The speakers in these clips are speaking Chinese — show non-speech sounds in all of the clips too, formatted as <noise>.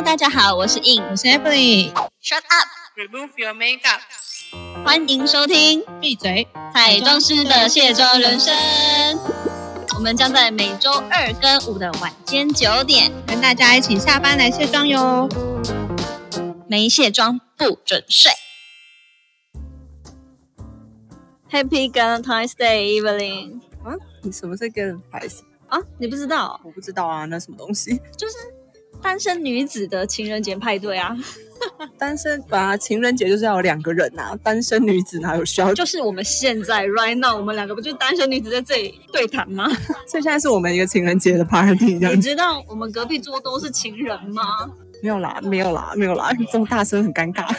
Hello，大家好，我是 In，我是 Emily。Shut up，Remove your makeup。欢迎收听闭嘴！彩妆师的卸妆人生。我们将在每周二跟五的晚间九点，跟大家一起下班来卸妆哟。没卸妆不准睡。Happy Valentine's Day, Evelyn。啊，你什么是 Valentine's？啊，你不知道，我不知道啊，那什么东西？就是单身女子的情人节派对啊，单身本来情人节就是要有两个人呐、单身女子哪有需要？就是我们现在 right now，我们两个不就是单身女子在这里对谈吗？所以现在是我们一个情人节的 party。你知道我们隔壁桌都是情人吗？没有啦，没有啦，没有啦，这么大声很尴尬。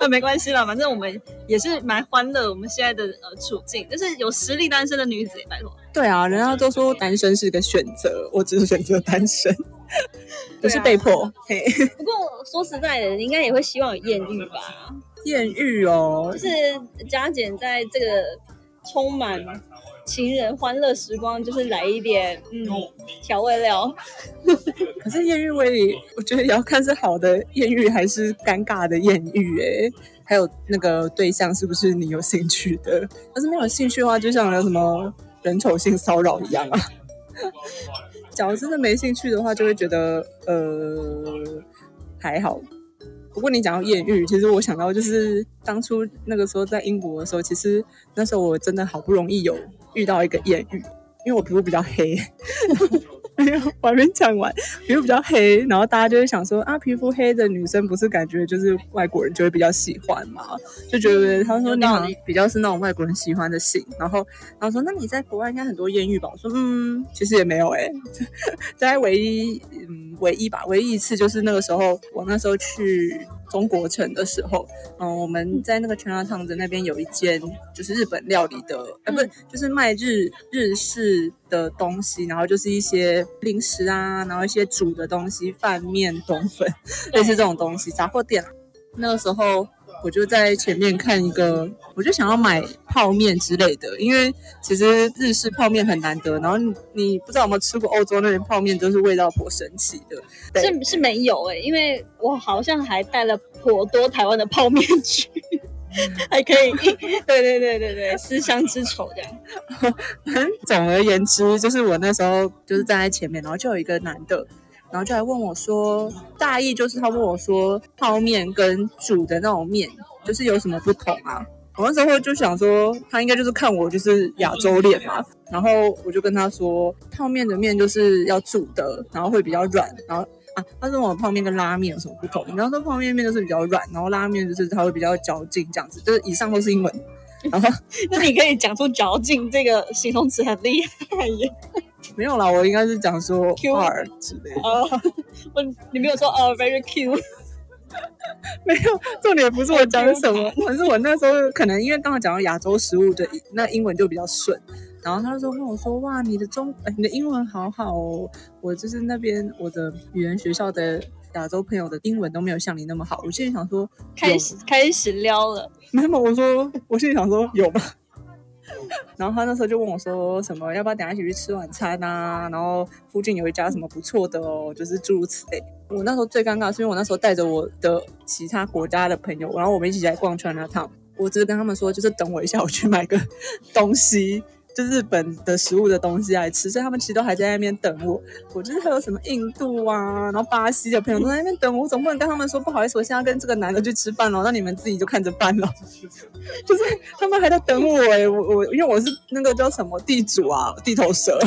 那 <laughs> 没关系啦，反正我们也是蛮欢乐。我们现在的呃处境，就是有实力单身的女子，拜托。对啊，人家都说单身是个选择，我只是选择单身，<laughs> 不是被迫。嘿，<laughs> 不过说实在的，你应该也会希望有艳遇吧？艳遇哦就，是加减在这个充满情人欢乐时光，就是来一点嗯调味料。<laughs> 可是艳遇我也，我觉得也要看是好的艳遇还是尴尬的艳遇哎。还有那个对象是不是你有兴趣的？要是没有兴趣的话，就像有什么人丑性骚扰一样啊。假如真的没兴趣的话，就会觉得呃还好。不过你讲到艳遇，其实我想到就是当初那个时候在英国的时候，其实那时候我真的好不容易有遇到一个艳遇，因为我皮肤比较黑，<laughs> 我还没讲完，皮肤比较黑，然后大家就会想说啊，皮肤黑的女生不是感觉就是外国人就会比较喜欢嘛？就觉得他说你好像比较是那种外国人喜欢的型，然后然后说那你在国外应该很多艳遇吧？我说嗯，其实也没有哎、<laughs> 在唯一嗯唯一吧，唯一一次就是那个时候我那时候去中国城的时候，嗯，我们在那个 China Town 的那边有一间就是日本料理的，呃，不是，就是卖日日式的东西，然后就是一些零食啊，然后一些煮的东西，饭面、冬粉，类似这种东西，杂货店啊。那个时候我就在前面看一个，我就想要买泡面之类的，因为其实日式泡面很难得，然后你你不知道有没有吃过欧洲那边泡面，都是味道颇神奇的。对是是没有哎、因为我好像还带了颇多台湾的泡面去，<laughs> 还可以，<laughs> 对对对对对，思乡之愁这样。<laughs> 总而言之，就是我那时候就是站在前面，然后就有一个男的，然后就来问我说，大意就是他问我说，泡面跟煮的那种面就是有什么不同啊？我那时候就想说，他应该就是看我就是亚洲脸嘛，然后我就跟他说，泡面的面就是要煮的，然后会比较软，然后。啊，他说我泡面跟拉面有什么不同？然后说泡面面就是比较软，然后拉面就是它会比较嚼劲，这样子。就是以上都是英文，然 <laughs> 后那你可以讲出嚼劲这个形容词很厉害耶。没有啦，我应该是讲说 Q 之类的。哦，<laughs> 我你没有说哦，very cute。<laughs> 没有，重点不是我讲什么，可是我那时候可能因为刚好讲到亚洲食物的，那英文就比较顺。然后他就说跟我说，哇，你的中，呃你的英文好好哦。我就是那边我的语言学校的亚洲朋友的英文都没有像你那么好。我心里想说，开始开始撩了，<laughs> 没有，我说我心里想说有吧。<laughs> 然后他那时候就问我说什么要不要等一下一起去吃晚餐啊？然后附近有一家什么不错的哦，就是诸如此类。我那时候最尴尬是因为我那时候带着我的其他国家的朋友，然后我们一起来逛 China Town。我只是跟他们说，就是等我一下，我去买个东西，就日本的食物的东西来吃。所以他们其实都还在那边等我。我就是还有什么印度啊，然后巴西的朋友都在那边等我，我总不能跟他们说不好意思，我现在要跟这个男的去吃饭了，那你们自己就看着办了。<laughs> 就是他们还在等我哎、我我因为我是那个叫什么地主啊，地头蛇。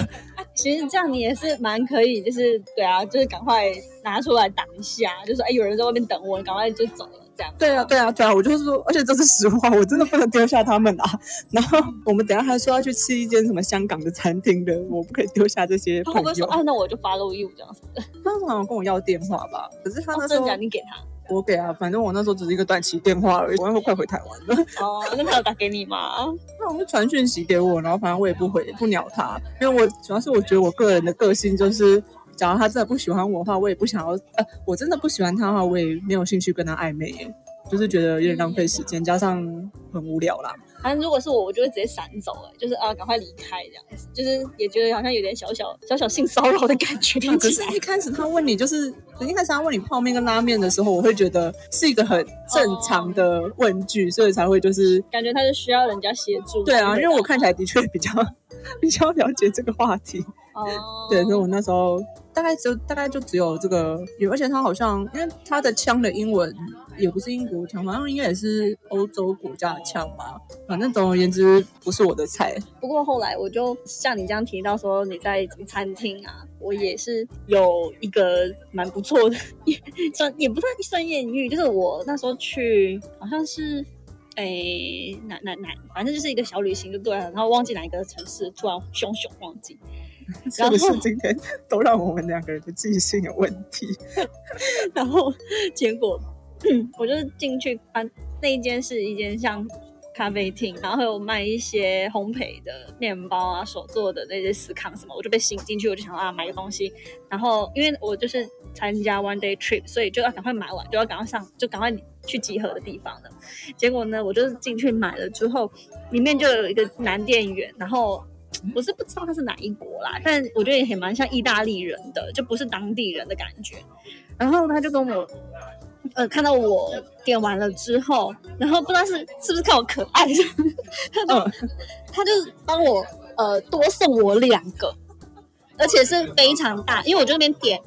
其实这样你也是蛮可以，就是对啊，就是赶快拿出来挡一下，就说哎，有人在外面等我，你赶快就走这样。对啊，对啊，对啊，我就是说，而且这是实话，我真的不能丢下他们啊。<laughs> 然后我们等下还说要去吃一间什么香港的餐厅的，我不可以丢下这些朋友。他说啊，那我就 follow you 这样子？他好像跟我要电话吧，可是他哦那时候？你给他我给啊，反正我那时候只是一个短期电话而已，我那时候快回台湾了。哦，那他有打给你吗？那我就传讯息给我，然后反正我也不回不鸟他，因为我主要是我觉得我个人的个性就是，假如他真的不喜欢我的话，我也不想要，呃，我真的不喜欢他的话，我也没有兴趣跟他暧昧耶，就是觉得有点浪费时间，加上很无聊啦。反正如果是我，我就会直接闪走、哎，就是啊，赶快离开这样子，就是也觉得好像有点小小小小性骚扰的感觉。听可是一开始他问你，就是一开始他问你泡面跟拉面的时候，我会觉得是一个很正常的问句，所以才会就是感觉他是需要人家协助。对啊，因为我看起来来的确比较 <laughs> 比较了解这个话题。哦，对，所以我那时候大概就大概就只有这个，而且他好像因为他的枪的英文也不是英国枪，好像应该也是欧洲国家的枪吧。反正总而言之，不是我的菜。不过后来我就像你这样提到说你在餐厅啊，我也是有一个蛮不错的，也算也不算算艳遇，就是我那时候去好像是。哎，哪哪哪，反正就是一个小旅行就对了，然后忘记哪一个城市，突然熊熊忘记，<laughs> 是不是今天都让我们两个人的记性有问题？<laughs> 然后结果我就是进去啊，那一间是一间像咖啡厅，然后有卖一些烘焙的面包啊，手做的那些司康什么，我就被吸引进去，我就想啊买个东西，然后因为我就是参加 one day trip，所以就要赶快买完，就要赶快上，就赶快去集合的地方了。结果呢，我就是进去买了之后，里面就有一个男店员，然后。我是不知道他是哪一国啦，但我觉得也蛮像意大利人的，就不是当地人的感觉。然后他就跟我，呃，看到我点完了之后，然后不知道是是不是看我可爱，他就、他就帮我呃多送我两个，而且是非常大，因为我就那边点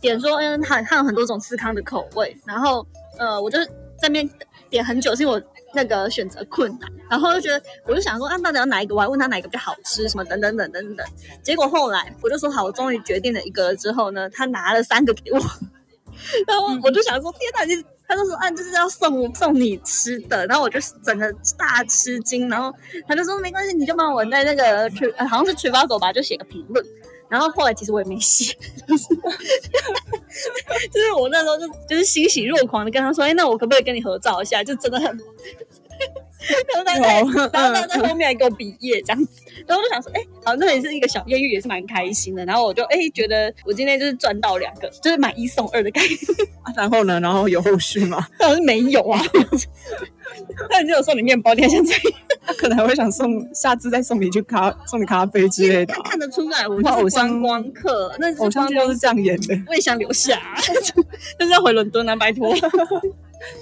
点说，嗯，它它有很多种司康的口味，然后呃，我就在那边点很久，是因为我那个选择困难，然后就觉得我就想说，啊，到底要哪一个？我还问他哪一个比较好吃，什么等等等等等。结果后来我就说好，我终于决定了一个之后呢，他拿了三个给我，<laughs> 然后我就想说，天哪，你他就说啊，就是要送送你吃的，然后我就整个大吃惊，然后他就说没关系，你就帮我在那个去、呃好像是取发狗吧，就写个评论。然后后来其实我也没写，就是就是我那时候就就是欣喜若狂的跟他说，哎，那我可不可以跟你合照一下？就真的很，然后他在，然后他在后面还给我比耶这样子，然后我就想说，哎，好，那也是一个小艳遇，也是蛮开心的。然后我就哎觉得我今天就是赚到两个，就是买一送二的概念。<laughs> 啊然后呢？然后有后续吗？但是没有啊，他已经有送你面包，你还想怎样？他可能还会想送，下次再送你去咖送你咖啡之类的啊、他看得出来，我那偶像就是观光客，那偶像都是这样演的，我也想留下、啊，就是要回伦敦啊，拜托。<laughs>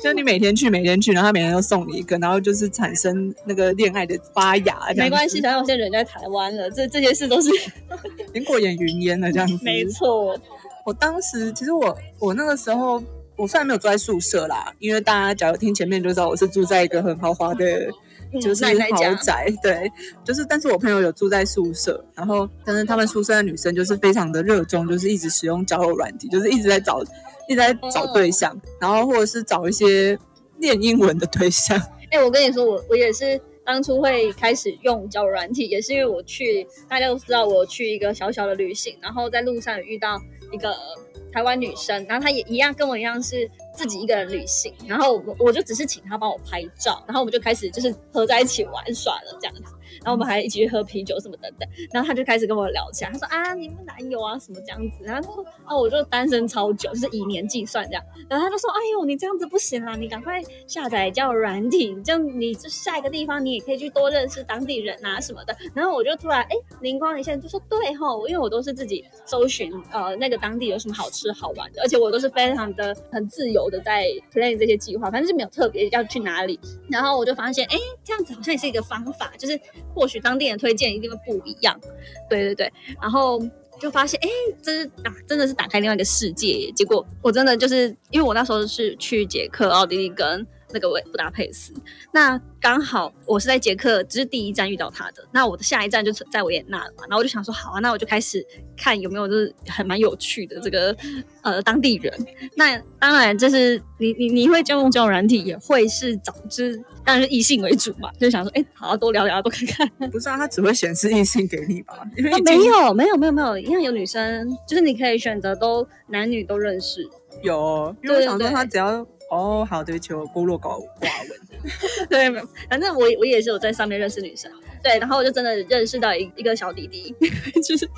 就是你每天去，每天去，然后他每天都送你一个，然后就是产生那个恋爱的发芽，没关系，，想想我现在人在台湾了，这这些事都是 <laughs> 已经过眼云烟了，这样子。<laughs> 没错。我当时其实我我那个时候，我虽然没有住在宿舍啦，因为大家假如听前面就知道我是住在一个很豪华的，嗯就是豪宅，对，就是但是我朋友有住在宿舍，然后但是他们宿舍的女生就是非常的热衷，就是一直使用交友软体，就是一直在找一直在找对象，然后或者是找一些练英文的对象，<laughs> 哎、我跟你说，我我也是当初会开始用交友软体，也是因为我去，大家都知道我去一个小小的旅行，然后在路上遇到一个台湾女生，然后她也一样跟我一样是自己一个人旅行，然后我我就只是请她帮我拍照，然后我们就开始就是合在一起玩耍了这样子，然后我们还一起去喝啤酒什么等等，然后他就开始跟我聊起来，他说啊你们男友啊什么这样子，然后说啊我就单身超久，就是以年计算这样，然后他就说哎呦你这样子不行啦，你赶快下载叫软体，这样你就下一个地方你也可以去多认识当地人啊什么的。然后我就突然哎灵光一现，就说对吼，因为我都是自己搜寻呃那个当地有什么好吃好玩的，而且我都是非常的很自由的在 plan 这些计划，反正是没有特别要去哪里。然后我就发现哎这样子好像也是一个方法，就是或许当地人推荐一定会不一样。对对对，然后。就发现，哎，这是打真的是打开另外一个世界。结果我真的就是，因为我那时候是去捷克、奥地利跟那个维布达佩斯，那刚好我是在捷克，只是第一站遇到他的。那我的下一站就是在维也纳了嘛，然后我就想说，好啊，那我就开始看有没有就是还蛮有趣的这个呃当地人。那当然，就是你你你会交用交友软体，也会是找就是当然是异性为主嘛，就想说，哎，好好多聊聊，多看看。不是啊，他只会显示异性给你吧？因为没有没有没有没有，一样有女生，就是你可以选择都男女都认识。有哦，因为我想说他只要哦，好，对不起，我孤陋寡寡闻。<laughs> 对，反正我我也是有在上面认识女生，对，然后我就真的认识到一一个小弟弟，<laughs> 就是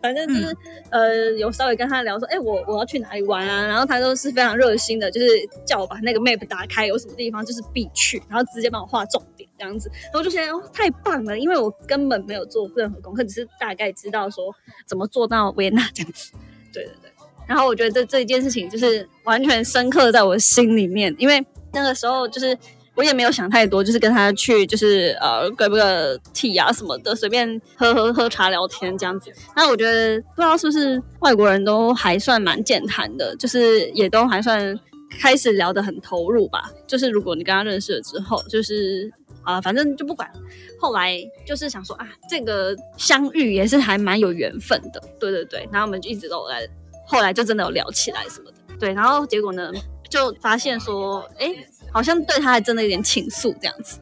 反正就是、呃有稍微跟他聊说，哎、我我要去哪里玩啊，然后他都是非常热心的，就是叫我把那个 map 打开，有什么地方就是必去，然后直接帮我画重点这样子，然后我就觉得、哦、太棒了，因为我根本没有做任何功课，只是大概知道说怎么做到维也纳这样子，对对对。然后我觉得这这一件事情就是完全深刻在我心里面，因为那个时候就是我也没有想太多，就是跟他去就是呃隔个 tea 啊什么的，随便喝喝喝茶聊天这样子。那我觉得不知道是不是外国人都还算蛮健谈的，就是也都还算开始聊得很投入吧。就是如果你跟他认识了之后，就是啊、反正就不管。后来就是想说啊，这个相遇也是还蛮有缘分的，对对对。然后我们就一直都在，后来就真的有聊起来什么的，对。然后结果呢，就发现说，哎，好像对他还真的有点倾诉这样子，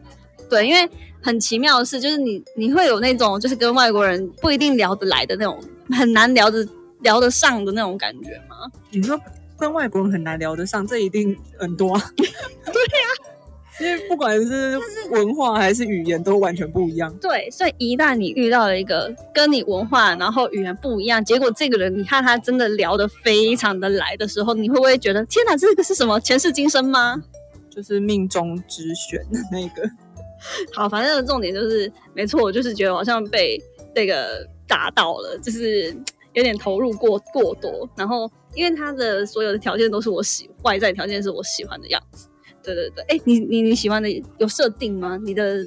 对，因为很奇妙的是，就是你你会有那种就是跟外国人不一定聊得来的那种，很难聊得聊得上的那种感觉吗？你说跟外国人很难聊得上，这一定很多、啊。<laughs> 对呀、因为不管是文化还是语言，都完全不一样。对，所以一旦你遇到了一个跟你文化然后语言不一样，结果这个人你看他真的聊得非常的来的时候，你会不会觉得天哪，这个是什么前世今生吗？就是命中之选的那个。<laughs> 好，反正重点就是，没错，我就是觉得好像被这个打到了，就是有点投入过过多。然后，因为他的所有的条件都是我喜外在条件是我喜欢的样子。对对对，哎，你你你喜欢的有设定吗？你的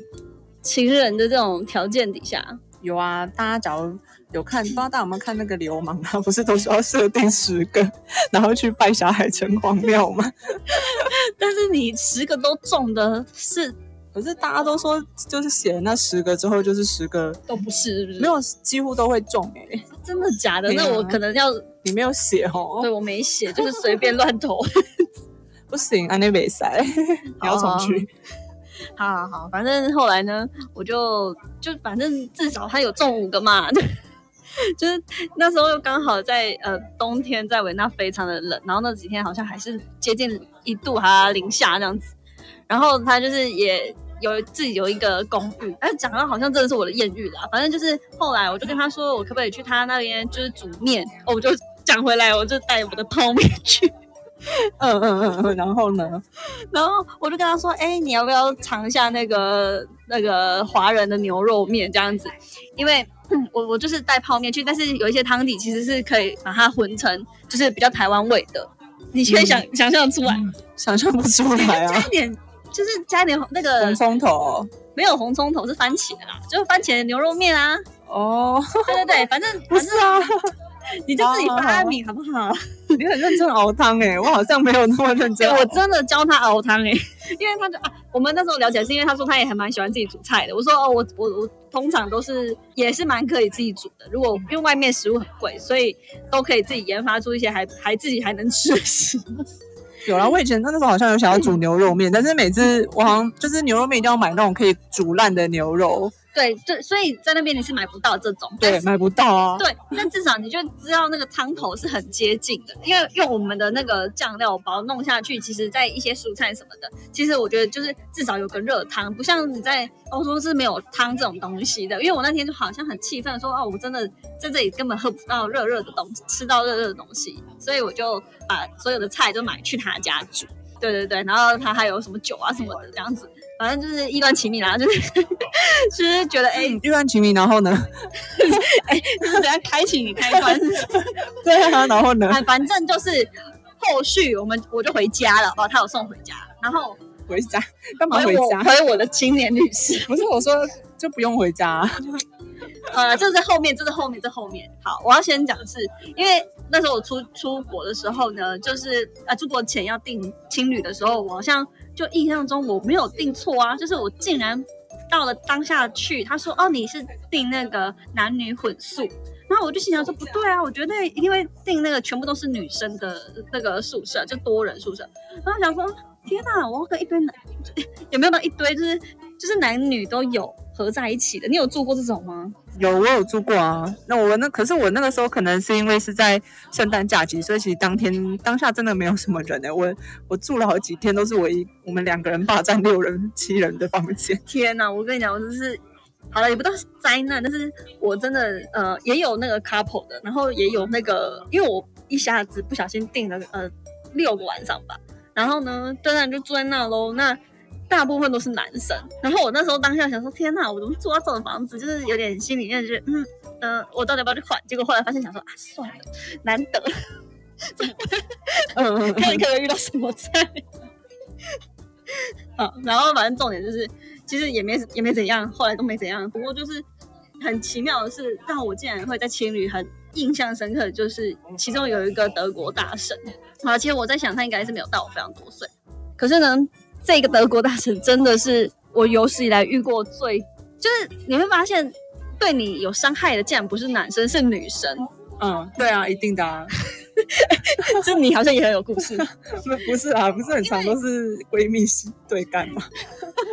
情人的这种条件底下，有啊，大家假如有看，不知道大家有没有看那个流氓他？不是都说要设定十个，然后去拜霞海城隍庙吗？<laughs> 但是你十个都中的是可是大家都说，就是写了那十个之后，就是十个都不是，是不是？没有，几乎都会中哎、真的假的？啊那我可能要你没有写哦对，我没写，就是随便乱投。<laughs> 不行，安内比赛，你 <laughs> 要重去。好好好，反正后来呢，我就就反正至少他有中五个嘛，<laughs> 就是那时候又刚好在呃冬天，在维纳非常的冷，然后那几天好像还是接近一度哈零下这样子，然后他就是也有自己有一个公寓，哎，讲到好像真的是我的艳遇啦，反正就是后来我就跟他说，我可不可以去他那边就是煮面，哦我就讲回来，我就带我的泡面去。<laughs> 嗯嗯嗯嗯，然后呢？然后我就跟他说：“哎、你要不要尝一下那个那个华人的牛肉面？这样子？因为、嗯我我就是带泡面去，但是有一些汤底其实是可以把它混成就是比较台湾味的，你可以想、想象出来，想象不出来啊。加一！点就是加一点那个红葱头。没有红葱头是番茄啦，就是番茄牛肉面啊，哦，对对对，反正 <laughs> 不是啊，<laughs> 你就自己发明好不好？你很认真熬汤哎，<laughs> 我好像没有那么认真。我真的教他熬汤哎、<laughs> 因为他就啊，我们那时候聊起来是因为他说他也还蛮喜欢自己煮菜的。我说哦，我我我通常都是也是蛮可以自己煮的。如果因为外面食物很贵，所以都可以自己研发出一些还还自己还能吃的食物。有啦，我以前那时候好像有想要煮牛肉面，但是每次我好像就是牛肉面一定要买那种可以煮烂的牛肉，对对，所以在那边你是买不到这种，对，买不到啊。对，但至少你就知道那个汤头是很接近的，因为用我们的那个酱料包弄下去，其实在一些蔬菜什么的，其实我觉得就是至少有个热汤，不像你在欧洲是没有汤这种东西的。因为我那天就好像很气愤说，哦，我真的在这里根本喝不到热热的东西，吃到热热的东西，所以我就把所有的菜都买去他家煮。对对对，然后他还有什么酒啊什么的这样子，反正就是意乱情迷啦，就是就是觉得哎，嗯，玉兰情迷，然后呢？<laughs> 哎，就是等下开启你开关。<laughs> 对啊，然后呢？哎，反正就是后续我们我就回家了，哦，他有送回家，然后回家干嘛回家回家？回我的青年律师，不是我说就不用回家啊、<laughs> 呃，这是在后面，这是后面，这后面。好，我要先讲的是，因为那时候我出出国的时候呢，就是呃出国前要订青旅的时候，我好像就印象中我没有订错啊，就是我竟然到了当下去，他说哦你是订那个男女混宿。然后我就心想说不对啊，我觉得因为订那个全部都是女生的那个宿舍，就多人宿舍。然后想说天哪，我要跟一堆男 <laughs> 有没有到一堆就是就是男女都有合在一起的？你有住过这种吗？有，我有住过啊。那我那可是我那个时候可能是因为是在圣诞假期，所以其实当天当下真的没有什么人哎、我我住了好几天，都是我一我们两个人霸占六人七人的房间。<laughs> 天哪！我跟你讲，我就是好了，也不到灾难，但是我真的呃也有那个 couple 的，然后也有那个，因为我一下子不小心订了呃六个晚上吧，然后呢，当然就住在那喽，那。大部分都是男生，然后我那时候当下想说，天哪，我怎么住到这种房子？就是有点心里面就是，嗯嗯，我到底要不要去换？结果后来发现想说，啊，算了，难得，嗯，看看会遇到什么菜。<laughs> 好，然后反正重点就是，其实也没也没怎样，后来都没怎样。不过就是很奇妙的是，让我竟然会在青旅很印象深刻，就是其中有一个德国大神。啊，其实我在想，他应该是没有大我非常多岁，可是呢。这个德国大神真的是我有史以来遇过最，就是你会发现对你有伤害的竟然不是男生，是女生。嗯，对啊，一定的。啊。<laughs> 就你好像也很有故事。不 <laughs> 不是啊，不是很长，都是闺蜜对干嘛？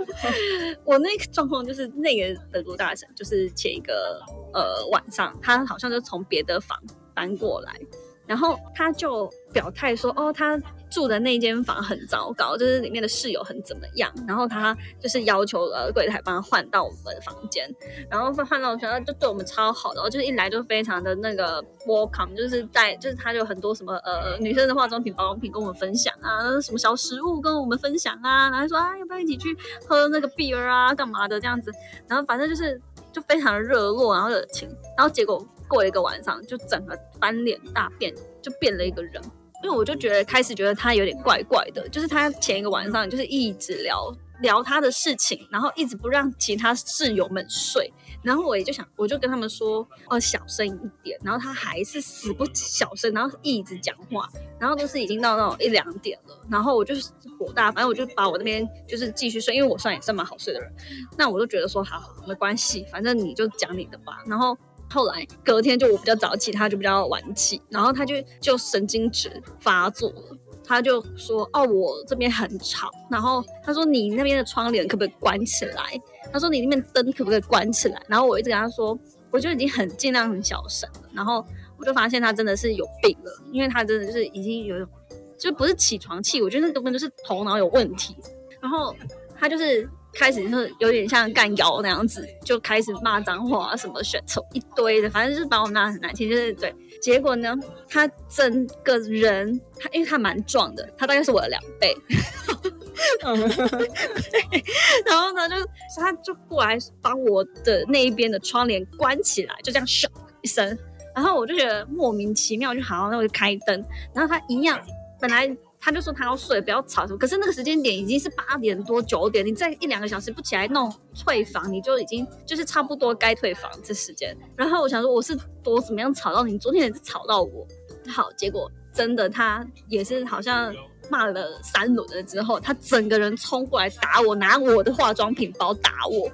<laughs> 我那个状况就是那个德国大神，就是前一个呃晚上，他好像就从别的房搬过来。然后他就表态说：“哦，他住的那间房很糟糕，就是里面的室友很怎么样。然后他就是要求呃柜台帮他换到我们的房间，然后换到我觉得就对我们超好的，就是一来就非常的那个 welcome，就是带就是他有很多什么呃女生的化妆品、保养品跟我们分享啊，什么小食物跟我们分享啊，然后说啊要不要一起去喝那个 beer 啊，干嘛的这样子。然后反正就是就非常的热络，然后热情，然后结果。”过了一个晚上，就整个翻脸大变，就变了一个人。因为我就觉得开始觉得他有点怪怪的，就是他前一个晚上就是一直聊聊他的事情，然后一直不让其他室友们睡。然后我也就想，我就跟他们说，哦，小声一点。然后他还是死不小声，然后一直讲话，然后都是已经到那种一两点了。然后我就是火大，反正我就把我那边就是继续睡，因为我算也算蛮好睡的人。那我就觉得说，好，没关系，反正你就讲你的吧。然后。后来隔天就我比较早起，他就比较晚起，然后他就就神经质发作了，他就说：“哦，我这边很吵。”然后他说：“你那边的窗帘可不可以关起来？”他说：“你那边灯可不可以关起来？”然后我一直跟他说：“我就已经很尽量很小声了。”然后我就发现他真的是有病了，因为他真的就是已经有，就不是起床气，我觉得那根本就是头脑有问题。然后他就是。开始就是有点像干妖那样子，就开始骂脏话什么选丑一堆的，反正就是把我骂很难听，就是对。结果呢，他整个人，他因为他蛮壮的，他大概是我的两倍。<laughs> 然后呢，就他就过来把我的那一边的窗帘关起来，就这样咻一声，然后我就觉得莫名其妙，就好，那我就开灯，然后他一样，本来。他就说他要睡，不要吵什么。可是那个时间点已经是八点多九点，你再一两个小时不起来弄退房，你就已经就是差不多该退房这时间。然后我想说我是多怎么样吵到你？昨天也是吵到我。好，结果真的他也是好像骂了三轮了之后，他整个人冲过来打我，拿我的化妆品包打我，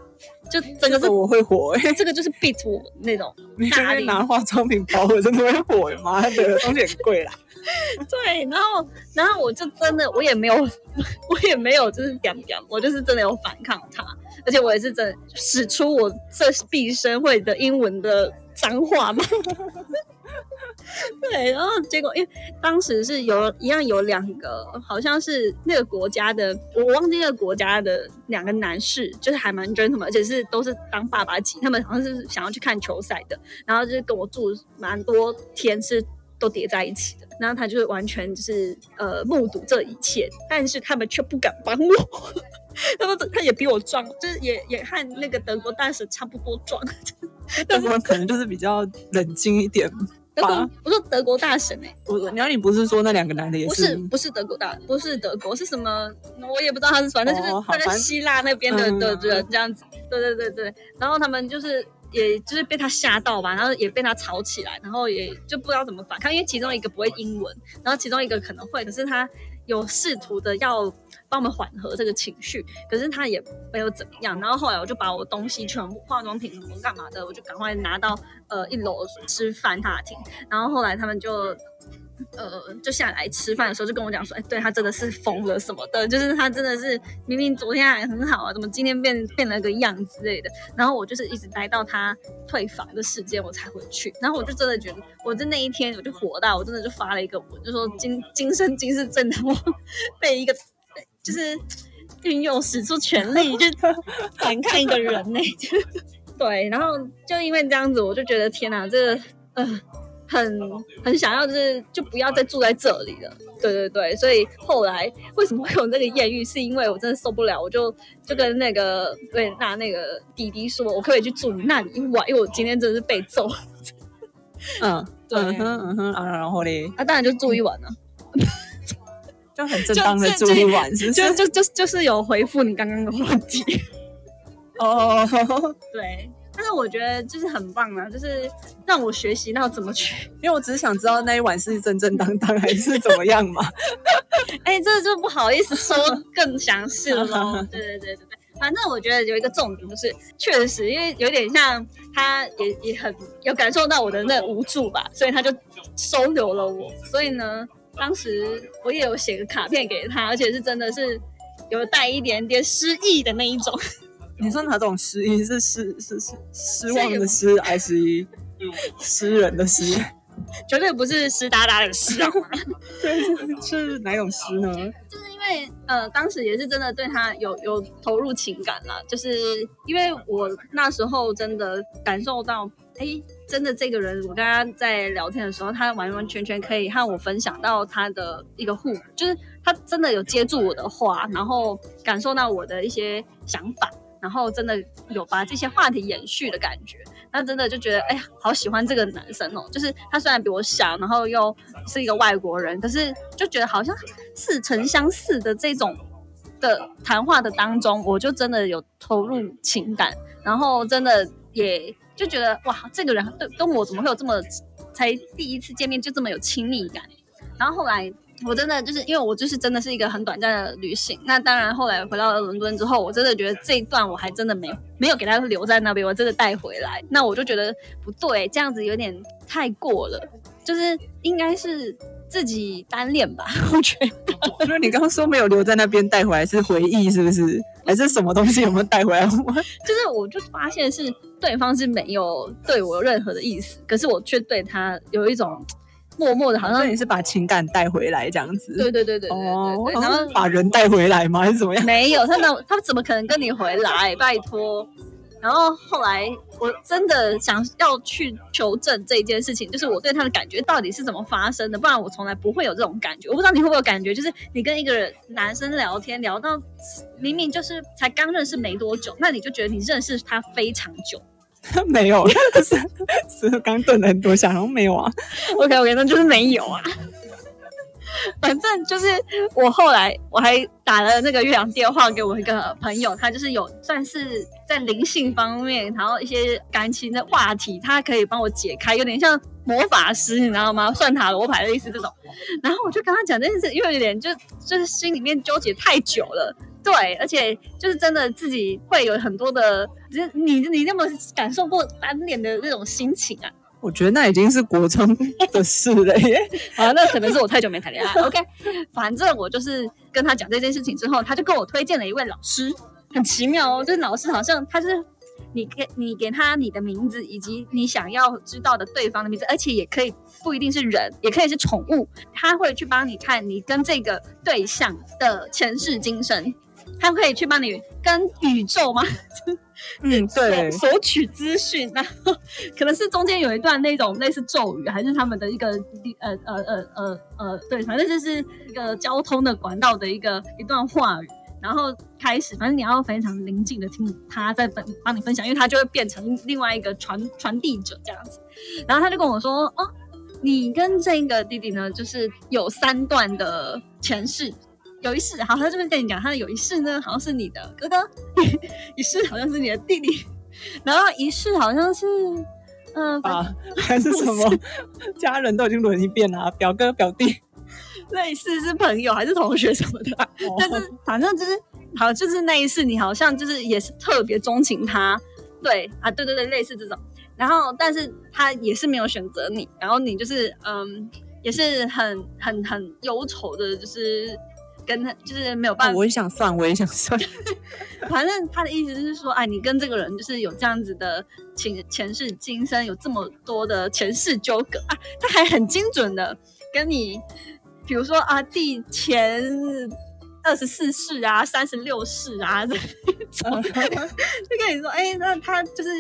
就整个是我会火欸，<laughs> 这个就是 beat 我那种。<laughs> 你拿化妆品包，我真的会火欸妈的，东西很贵啦。<laughs> 对，然后，然后我就真的，我也没有，我也没有，就是讲讲，我就是真的有反抗他，而且我也是真使出我这毕生会的英文的脏话嘛。<laughs> 对，然后结果因为当时是有一样有两个，好像是那个国家的，我忘记那个国家的两个男士，就是还蛮 gentleman，而且是都是当爸爸级，他们好像是想要去看球赛的，然后就是跟我住蛮多天，是都叠在一起的。然后他就是完全就是呃目睹这一切，但是他们却不敢帮我。<laughs> 他们他也比我壮，就是也也和那个德国大使差不多壮。<laughs> 德国可能就是比较冷静一点吧。我说德国大神哎，我你要你不是说那两个男的也是？不是不是德国大，不是德国是什么？我也不知道他是，反正就是他在希腊那边的的人这样子。对对对对，然后他们就是。也就是被他吓到吧，然后也被他吵起来，然后也就不知道怎么反抗，因为其中一个不会英文，然后其中一个可能会，可是他有试图的要帮我们缓和这个情绪，可是他也没有怎么样。然后后来我就把我东西全部化妆品什么干嘛的，我就赶快拿到呃一楼吃饭大厅，然后后来他们就。呃，就下来吃饭的时候就跟我讲说，哎，对他真的是疯了什么的，就是他真的是明明昨天还很好啊，怎么今天变变了个样之类的。然后我就是一直待到他退房的时间我才回去。然后我就真的觉得，我在那一天我就火大，我真的就发了一个文，就说今今生今世真的我 <laughs> 被一个就是运用使出全力 <laughs> 就反抗一个人呢。<laughs> 对，然后就因为这样子，我就觉得天哪，这个呃，很很想要，就是就不要再住在这里了。对对对，所以后来为什么会有那个艳遇，是因为我真的受不了，我就就跟那个对那那个弟弟说，我可以去住你那里一晚，因为我今天真的是被揍。嗯，<laughs> 对嗯哼嗯哼啊，然后嘞，啊，当然就住一晚了、就很正当的住一晚，是？就就就就是有回复你刚刚的问题。哦，<laughs> 对，但是我觉得就是很棒啊，就是让我学习到怎么去。因为我只是想知道那一晚是正正当当还是怎么样嘛。<laughs> 哎、这就不好意思说更详细了 <laughs> 咯。对对对对对，反正我觉得有一个重点就是，确实因为有点像他也也很有感受到我的那无助吧，所以他就收留了我。所以呢，当时我也有写个卡片给他，而且是真的是有带一点点诗意的那一种。你说哪种失意？是失是是失望的失，还是诗人的诗？绝对不是湿哒哒的湿啊！<laughs> 对，是哪种诗呢？就是因为呃，当时也是真的对他有有投入情感啦，就是因为我那时候真的感受到，哎，真的这个人，我跟他在聊天的时候，他完完全全可以和我分享到他的一个互，就是他真的有接住我的话，然后感受到我的一些想法，然后真的有把这些话题延续的感觉。那真的就觉得，哎呀，好喜欢这个男生哦！就是他虽然比我小，然后又是一个外国人，可是就觉得好像似曾相识的这种的谈话的当中，我就真的有投入情感，然后真的也就觉得，哇，这个人对跟我怎么会有这么才第一次见面就这么有亲密感？然后后来我真的就是因为我就是真的是一个很短暂的旅行，那当然后来回到了伦敦之后，我真的觉得这一段我还真的没有没有给他留在那边，我真的带回来。那我就觉得不对，这样子有点太过了，就是应该是自己单恋吧，我觉得。我觉得你刚刚说没有留在那边带回来是回忆，是不是？还是什么东西有没有带回来？<laughs> 就是我就发现是对方是没有对我有任何的意思，可是我却对他有一种默默的，好像你是把情感带回来这样子？对对对对对哦，然后然后把人带回来吗？还是怎么样？没有他那他怎么可能跟你回来？拜托。然后后来我真的想要去求证这一件事情，就是我对他的感觉到底是怎么发生的，不然我从来不会有这种感觉。我不知道你会不会有感觉，就是你跟一个人男生聊天，聊到明明就是才刚认识没多久，那你就觉得你认识他非常久。<laughs> 没有，<laughs> 是是刚顿了很多下，然后没有啊。OK OK，那就是没有啊。反正就是我后来我还打了那个岳阳电话给我一个朋友，他就是有算是在灵性方面，然后一些感情的话题，他可以帮我解开，有点像魔法师，你知道吗？算塔罗牌的意思这种。然后我就跟他讲这件事，因为有点就就是心里面纠结太久了。对，而且就是真的自己会有很多的，就是你你那么感受过单恋的那种心情啊？我觉得那已经是国中 <laughs> 的事了耶。<laughs> 啊，那可能是我太久没谈恋爱。OK，反正我就是跟他讲这件事情之后，他就跟我推荐了一位老师，很奇妙哦，就是老师好像他是你给你给他你的名字以及你想要知道的对方的名字，而且也可以不一定是人，也可以是宠物，他会去帮你看你跟这个对象的前世今生。他可以去帮你跟宇宙吗？嗯，<laughs> 对，索索取资讯，然后可能是中间有一段那种类似咒语，还是他们的一个呃呃呃呃呃，对，反正就是一个交通的管道的一个一段话语，然后开始，反正你要非常宁静的听他在分帮你分享，因为他就会变成另外一个传传递者这样子，然后他就跟我说，哦，你跟这个弟弟呢，就是有三段的前世。有一世，好，他就会跟你讲，他的有一世呢，好像是你的哥哥，<laughs> 一世好像是你的弟弟，<laughs> 然后一世好像是，嗯、呃，啊，<laughs> 还是什么？家人都已经轮一遍了、表哥表弟，类似是朋友还是同学什么的，哦。但是反正就是好，就是那一世你好像就是也是特别钟情他，对啊，对对对，类似这种，然后但是他也是没有选择你，然后你就是嗯，也是很很很忧愁的，就是。跟他就是没有办法，哦我也想算，我也想算。<laughs> 反正他的意思是说，哎，你跟这个人就是有这样子的前前世今生，有这么多的前世纠葛啊，他还很精准的跟你，比如说啊，第前二十四世啊、三十六世啊 <laughs> 这种，<laughs> 就跟你说，哎、那他就是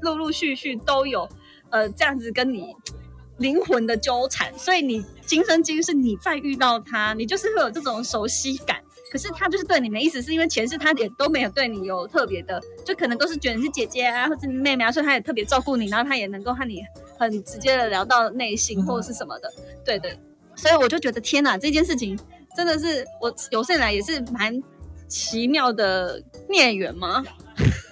陆陆续续都有呃这样子跟你灵魂的纠缠，所以你今生今世你再遇到他，你就是会有这种熟悉感。可是他就是对你没意思，是因为前世他也都没有对你有特别的，就可能都是觉得你是姐姐啊，或者你妹妹啊，所以他也特别照顾你，然后他也能够和你很直接的聊到内心或者是什么的，对对。所以我就觉得天哪，这件事情真的是我有生以来也是蛮奇妙的孽缘吗？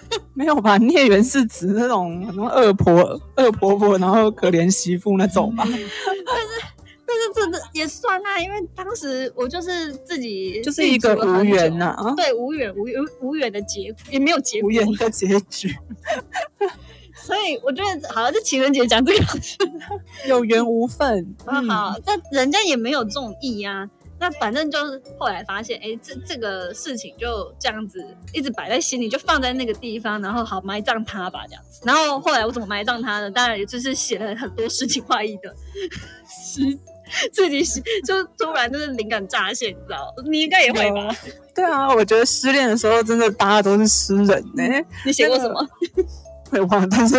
<laughs> 没有吧？孽缘是指那种什么恶婆、恶婆婆，然后可怜媳妇那种吧？但是但是这这也算啊，因为当时我就是自己就是一个无缘呐、呐、对无缘无缘无缘的结也没有结果，无缘的结局，<laughs> 所以我觉得好像是情人节讲这个有缘无分。啊，嗯好，那人家也没有这种意啊。那反正就是后来发现，哎，这这个事情就这样子一直摆在心里，就放在那个地方，然后好埋葬它吧，这样子。然后后来我怎么埋葬它呢？当然也就是写了很多诗情画意的 <laughs> 诗，自己写就突然就是灵感乍现，你知道？你应该也会吧？对啊，我觉得失恋的时候，真的大家都是诗人呢、你写过什么？<laughs> 会忘，但是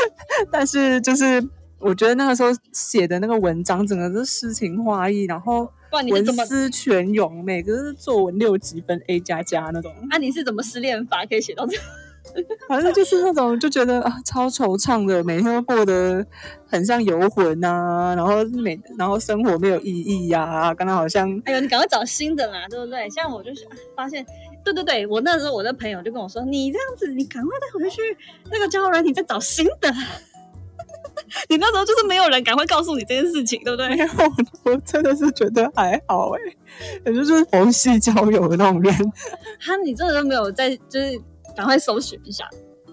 <laughs> 但是就是我觉得那个时候写的那个文章，整个是诗情画意，然后文？思泉涌，每个是作文六级分 A 加加那种，啊，你是怎么失恋法可以写到这？<laughs> 反正就是那种就觉得啊超惆怅的，每天都过得很像游魂呐、然后每然后生活没有意义呀、刚刚好像哎呦，你赶快找新的啦，对不对？像我就是啊发现，对对对，我那时候我的朋友就跟我说，你这样子，你赶快再回去那个交友软体再找新的。<laughs> 你那时候就是没有人赶快告诉你这件事情，对不对？没有，我真的是觉得还好哎、也就是佛系交友的那种人，哈，你真的都没有在，就是赶快搜寻一下，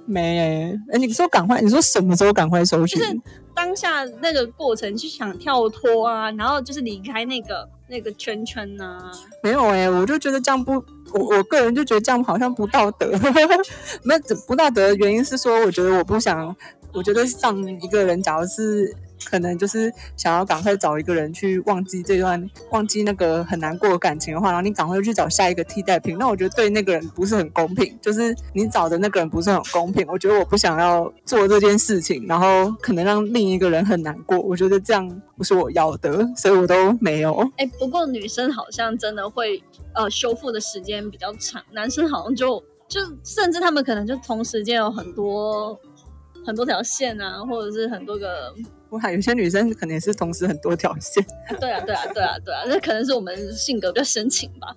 没哎、哎你说赶快，你说什么时候赶快搜寻？就是当下那个过程就想跳脱啊，然后就是离开那个那个圈圈呐、没有哎、我就觉得这样不，我我个人就觉得这样好像不道德。<laughs> 没有不道德的原因是说，我觉得我不想，我觉得上一个人，假如是可能就是想要赶快找一个人去忘记这段，忘记那个很难过的感情的话，然后你赶快去找下一个替代品，那我觉得对那个人不是很公平，就是你找的那个人不是很公平。我觉得我不想要做这件事情，然后可能让另一个人很难过，我觉得这样不是我要的，所以我都没有。哎，不过女生好像真的会呃修复的时间比较长，男生好像就就甚至他们可能就同时间有很多很多条线啊，或者是很多个，我还有些女生可能也是同时很多条线，对啊对啊对啊对啊，那可能是我们性格比较深情吧。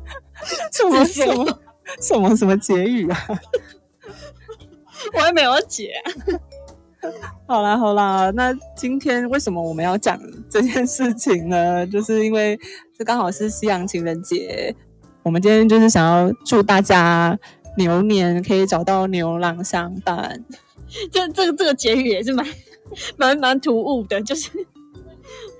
<laughs> 什么什么什么什么结语啊？我还没有解、好啦好啦，那今天为什么我们要讲这件事情呢？<laughs> 就是因为这刚好是西洋情人节，我们今天就是想要祝大家牛年可以找到牛郎相伴。这这个这个结语也是蛮蛮蛮突兀的，就是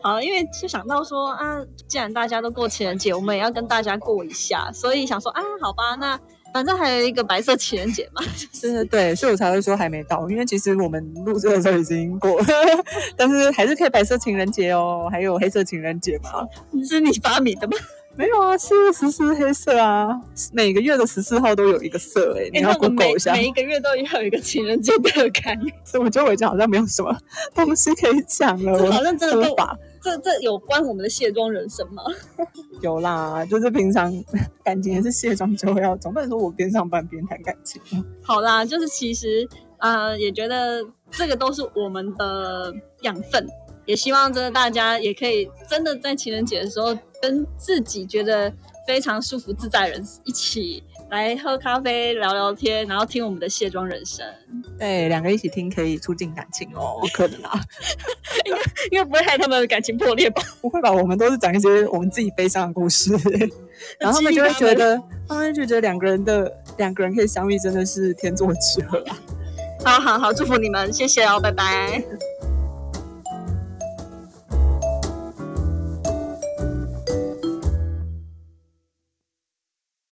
好，因为就想到说啊，既然大家都过情人节，我们也要跟大家过一下，所以想说啊，好吧，那反正还有一个白色情人节嘛，对对对，所以我才会说还没到，因为其实我们录制的时候已经过了，<laughs> 但是还是可以白色情人节哦，还有黑色情人节嘛。是你发明的吗？没有啊，四月十四黑色啊，每个月的十四号都有一个色哎、你要 Google 每一下。每一个月都有一个情人节特刊，<laughs> 所以我觉得我已经好像没有什么东西可以讲了。我好像真的跟合法这这有关我们的卸妆人生吗？<laughs> 有啦，就是平常感情也是卸妆之后要，总不能说我边上班边谈感情。好啦，就是其实呃，也觉得这个都是我们的养分，也希望真的大家也可以真的在情人节的时候，跟自己觉得非常舒服自在的人一起来喝咖啡、聊聊天，然后听我们的卸妆人生，对，两个一起听可以促进感情哦，可能啊，<laughs> 因为不会害他们的感情破裂吧？<laughs> 不会吧？我们都是讲一些我们自己悲伤的故事，<laughs> 然后他们就会觉得，他们就觉得两个人的两个人可以相遇真的是天作之合啊。好好好，祝福你们，谢谢哦，拜拜。